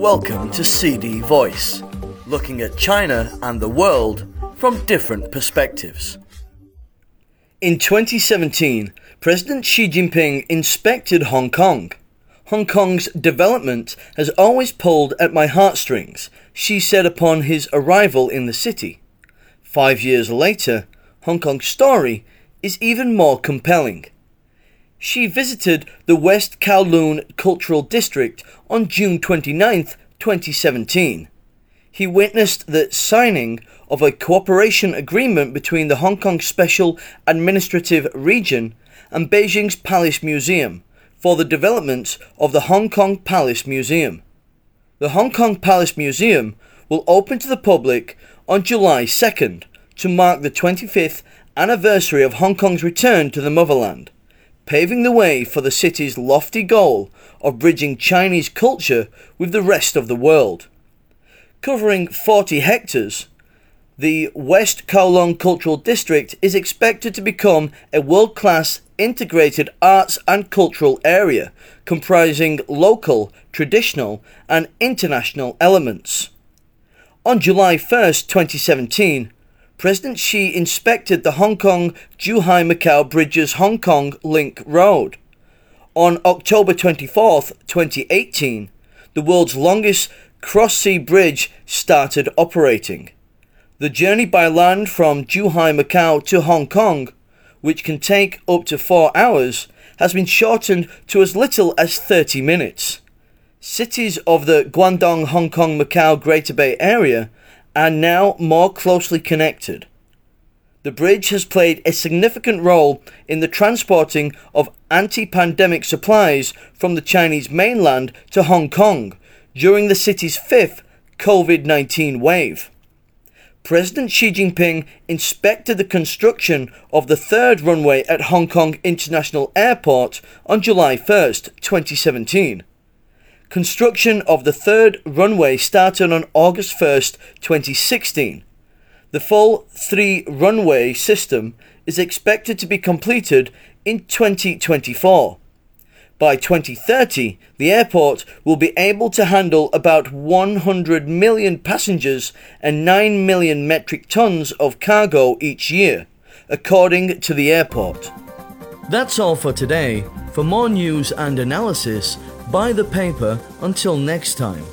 Welcome to CD Voice, looking at China and the world from different perspectives. In 2017, President Xi Jinping inspected Hong Kong. Hong Kong's development has always pulled at my heartstrings, Xi said upon his arrival in the city. Five years later, Hong Kong's story is even more compelling. Xi visited the West Kowloon Cultural District on June 29, 2017. He witnessed the signing of a cooperation agreement between the Hong Kong Special Administrative Region and Beijing's Palace Museum for the development of the Hong Kong Palace Museum. The Hong Kong Palace Museum will open to the public on July 2nd to mark the 25th anniversary of Hong Kong's return to the motherland, paving the way for the city's lofty goal of bridging Chinese culture with the rest of the world. Covering 40 hectares, the West Kowloon Cultural District is expected to become a world class integrated arts and cultural area comprising local, traditional, and international elements. On July 1st, 2017, President Xi inspected the Hong Kong Zhuhai Macau Bridge's Hong Kong Link Road. On October 24, 2018, the world's longest cross sea bridge started operating. The journey by land from Zhuhai, Macau to Hong Kong, which can take up to four hours, has been shortened to as little as 30 minutes. Cities of the Guangdong, Hong Kong, Macau Greater Bay Area are now more closely connected. The bridge has played a significant role in the transporting of anti pandemic supplies from the Chinese mainland to Hong Kong during the city's fifth COVID 19 wave. President Xi Jinping inspected the construction of the third runway at Hong Kong International Airport on July 1st, 2017. Construction of the third runway started on August 1st, 2016. The full three runway system is expected to be completed in 2024. By 2030, the airport will be able to handle about 100 million passengers and 9 million metric tons of cargo each year, according to the airport. That's all for today. For more news and analysis, buy the paper. Until next time.